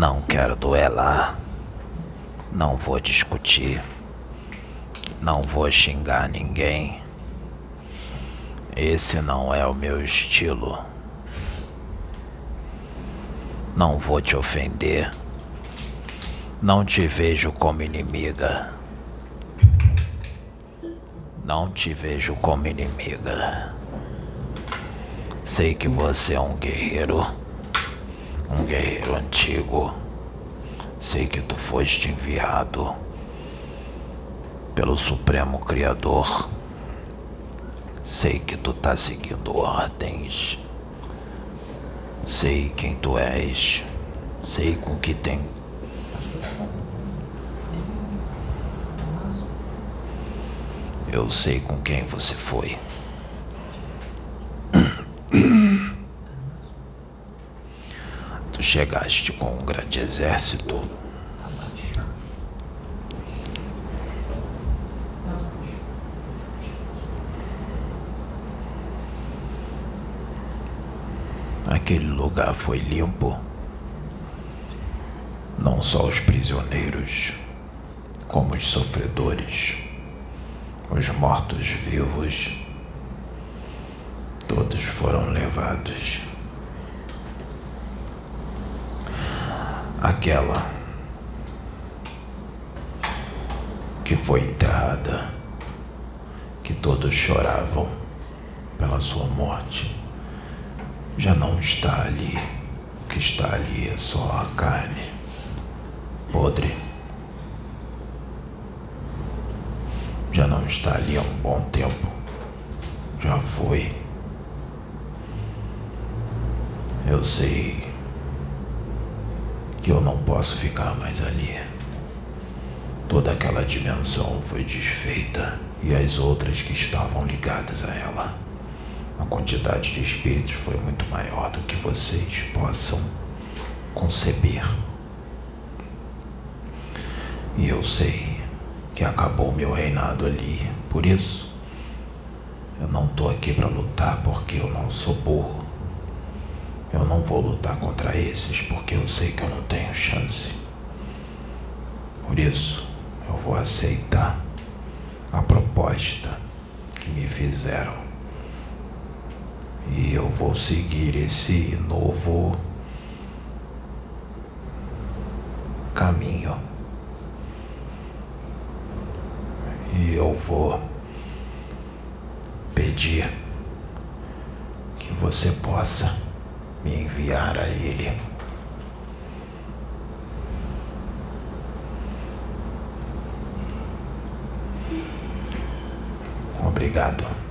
Não quero duelar. Não vou discutir. Não vou xingar ninguém. Esse não é o meu estilo. Não vou te ofender. Não te vejo como inimiga. Não te vejo como inimiga. Sei que você é um guerreiro. Um guerreiro antigo. Sei que tu foste enviado pelo Supremo Criador. Sei que tu tá seguindo ordens. Sei quem tu és. Sei com que tem. Eu sei com quem você foi. Tu chegaste com um grande exército. Aquele lugar foi limpo. Não só os prisioneiros, como os sofredores, os mortos-vivos, todos foram levados. Aquela que foi enterrada, que todos choravam pela sua morte já não está ali. O que está ali é só a carne podre. Já não está ali há um bom tempo. Já foi. Eu sei que eu não posso ficar mais ali. Toda aquela dimensão foi desfeita e as outras que estavam ligadas a ela a quantidade de espíritos foi muito maior do que vocês possam conceber. E eu sei que acabou meu reinado ali. Por isso, eu não estou aqui para lutar porque eu não sou burro. Não vou lutar contra esses porque eu sei que eu não tenho chance. Por isso, eu vou aceitar a proposta que me fizeram e eu vou seguir esse novo caminho. E eu vou pedir que você possa me enviar a ele. Obrigado.